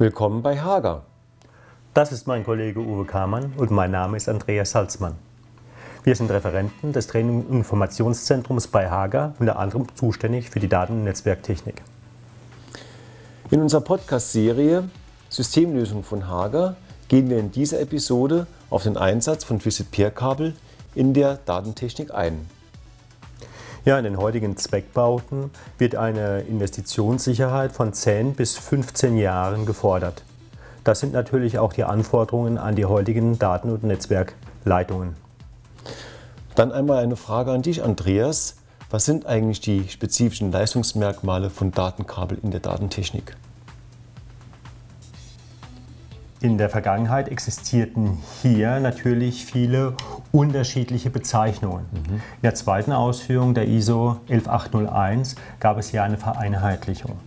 Willkommen bei Hager. Das ist mein Kollege Uwe Kamann und mein Name ist Andreas Salzmann. Wir sind Referenten des Training- und Informationszentrums bei Hager, unter anderem zuständig für die Daten- und Netzwerktechnik. In unserer Podcast-Serie Systemlösung von Hager gehen wir in dieser Episode auf den Einsatz von Twisted Pair Kabel in der Datentechnik ein. Ja, in den heutigen Zweckbauten wird eine Investitionssicherheit von 10 bis 15 Jahren gefordert. Das sind natürlich auch die Anforderungen an die heutigen Daten- und Netzwerkleitungen. Dann einmal eine Frage an dich, Andreas. Was sind eigentlich die spezifischen Leistungsmerkmale von Datenkabel in der Datentechnik? In der Vergangenheit existierten hier natürlich viele unterschiedliche Bezeichnungen. Mhm. In der zweiten Ausführung der ISO 11801 gab es hier eine Vereinheitlichung.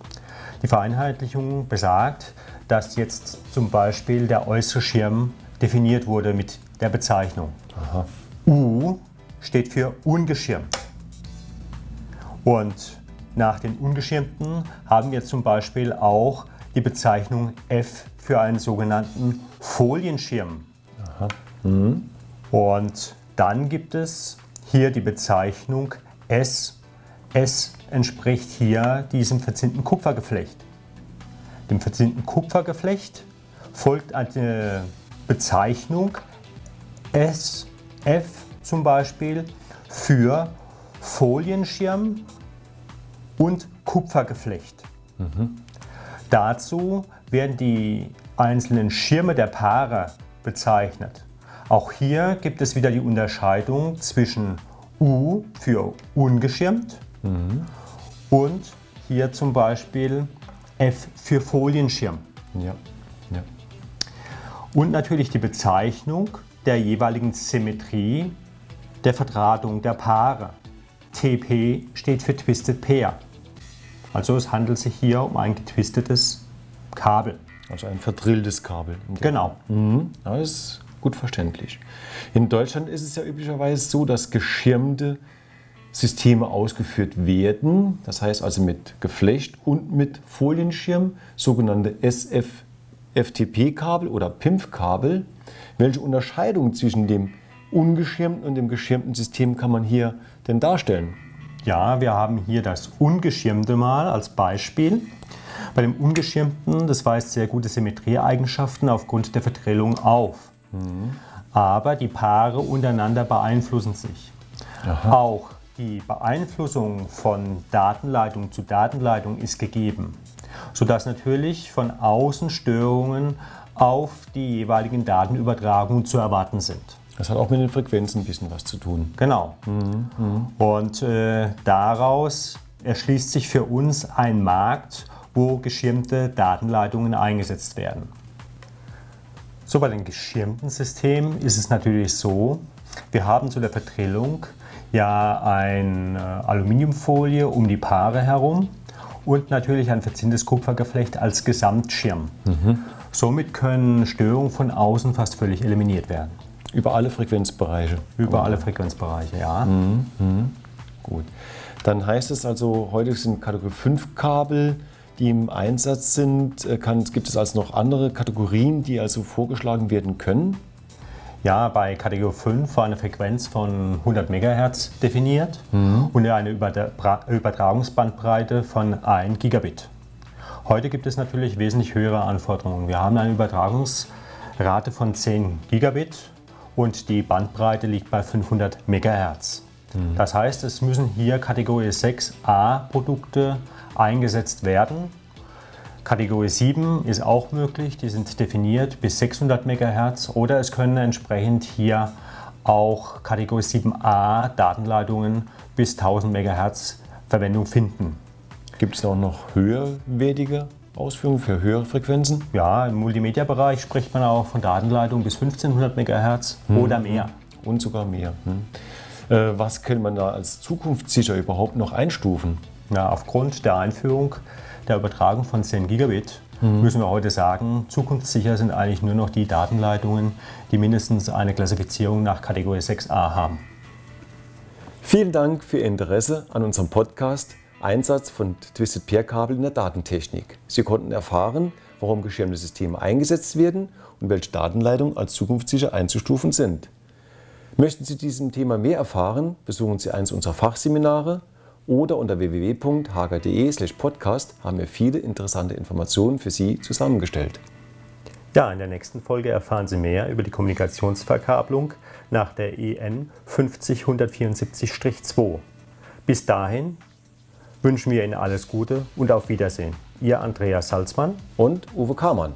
Die Vereinheitlichung besagt, dass jetzt zum Beispiel der äußere Schirm definiert wurde mit der Bezeichnung. Aha. U steht für ungeschirmt. Und nach den ungeschirmten haben wir zum Beispiel auch die Bezeichnung F für einen sogenannten Folienschirm. Mhm. Und dann gibt es hier die Bezeichnung S. S entspricht hier diesem verzinnten Kupfergeflecht. Dem verzinnten Kupfergeflecht folgt eine Bezeichnung S, F zum Beispiel für Folienschirm und Kupfergeflecht. Mhm. Dazu werden die einzelnen Schirme der Paare bezeichnet. Auch hier gibt es wieder die Unterscheidung zwischen U für ungeschirmt mhm. und hier zum Beispiel F für Folienschirm. Ja. Ja. Und natürlich die Bezeichnung der jeweiligen Symmetrie der Verdrahtung der Paare. TP steht für Twisted Pair. Also es handelt sich hier um ein getwistetes Kabel. Also ein verdrilltes Kabel. Genau. Mhm. das ist gut verständlich. In Deutschland ist es ja üblicherweise so, dass geschirmte Systeme ausgeführt werden. Das heißt also mit Geflecht und mit Folienschirm, sogenannte SF-FTP-Kabel oder PIMF-Kabel. Welche Unterscheidung zwischen dem ungeschirmten und dem geschirmten System kann man hier denn darstellen? Ja, wir haben hier das ungeschirmte mal als Beispiel. Bei dem ungeschirmten, das weist sehr gute Symmetrieeigenschaften aufgrund der Verdrillung auf. Mhm. Aber die Paare untereinander beeinflussen sich. Aha. Auch die Beeinflussung von Datenleitung zu Datenleitung ist gegeben, sodass natürlich von außen Störungen auf die jeweiligen Datenübertragungen zu erwarten sind. Das hat auch mit den Frequenzen ein bisschen was zu tun. Genau. Mhm. Mhm. Und äh, daraus erschließt sich für uns ein Markt, wo geschirmte Datenleitungen eingesetzt werden. So, bei den geschirmten Systemen ist es natürlich so, wir haben zu der Verdrillung ja eine äh, Aluminiumfolie um die Paare herum und natürlich ein verzinntes Kupfergeflecht als Gesamtschirm. Mhm. Somit können Störungen von außen fast völlig eliminiert werden. Über alle Frequenzbereiche. Über alle Frequenzbereiche, ja. Mhm. Mhm. Gut. Dann heißt es also, heute sind Kategorie 5 Kabel, die im Einsatz sind. Äh, kann, gibt es also noch andere Kategorien, die also vorgeschlagen werden können? Ja, bei Kategorie 5 war eine Frequenz von 100 MHz definiert mhm. und eine Übertragungsbandbreite von 1 Gigabit. Heute gibt es natürlich wesentlich höhere Anforderungen. Wir haben eine Übertragungsrate von 10 Gigabit und die Bandbreite liegt bei 500 MHz. Mhm. Das heißt, es müssen hier Kategorie 6a Produkte eingesetzt werden. Kategorie 7 ist auch möglich, die sind definiert bis 600 MHz oder es können entsprechend hier auch Kategorie 7a Datenleitungen bis 1000 MHz Verwendung finden. Gibt es auch noch höherwertige Ausführungen für höhere Frequenzen? Ja, im Multimedia-Bereich spricht man auch von Datenleitungen bis 1500 MHz hm. oder mehr. Und sogar mehr. Hm. Äh, was kann man da als zukunftssicher überhaupt noch einstufen? Ja, aufgrund der Einführung der Übertragung von 10 Gigabit hm. müssen wir heute sagen, zukunftssicher sind eigentlich nur noch die Datenleitungen, die mindestens eine Klassifizierung nach Kategorie 6a haben. Vielen Dank für Ihr Interesse an unserem Podcast Einsatz von Twisted Pair Kabel in der Datentechnik. Sie konnten erfahren, warum geschirmte Systeme eingesetzt werden und welche Datenleitungen als zukunftssicher einzustufen sind. Möchten Sie diesem Thema mehr erfahren, besuchen Sie eines unserer Fachseminare oder unter www.hager.de/podcast haben wir viele interessante Informationen für Sie zusammengestellt. Ja, in der nächsten Folge erfahren Sie mehr über die Kommunikationsverkabelung nach der EN 50174-2. Bis dahin wünschen wir Ihnen alles Gute und auf Wiedersehen. Ihr Andreas Salzmann und Uwe Kamann.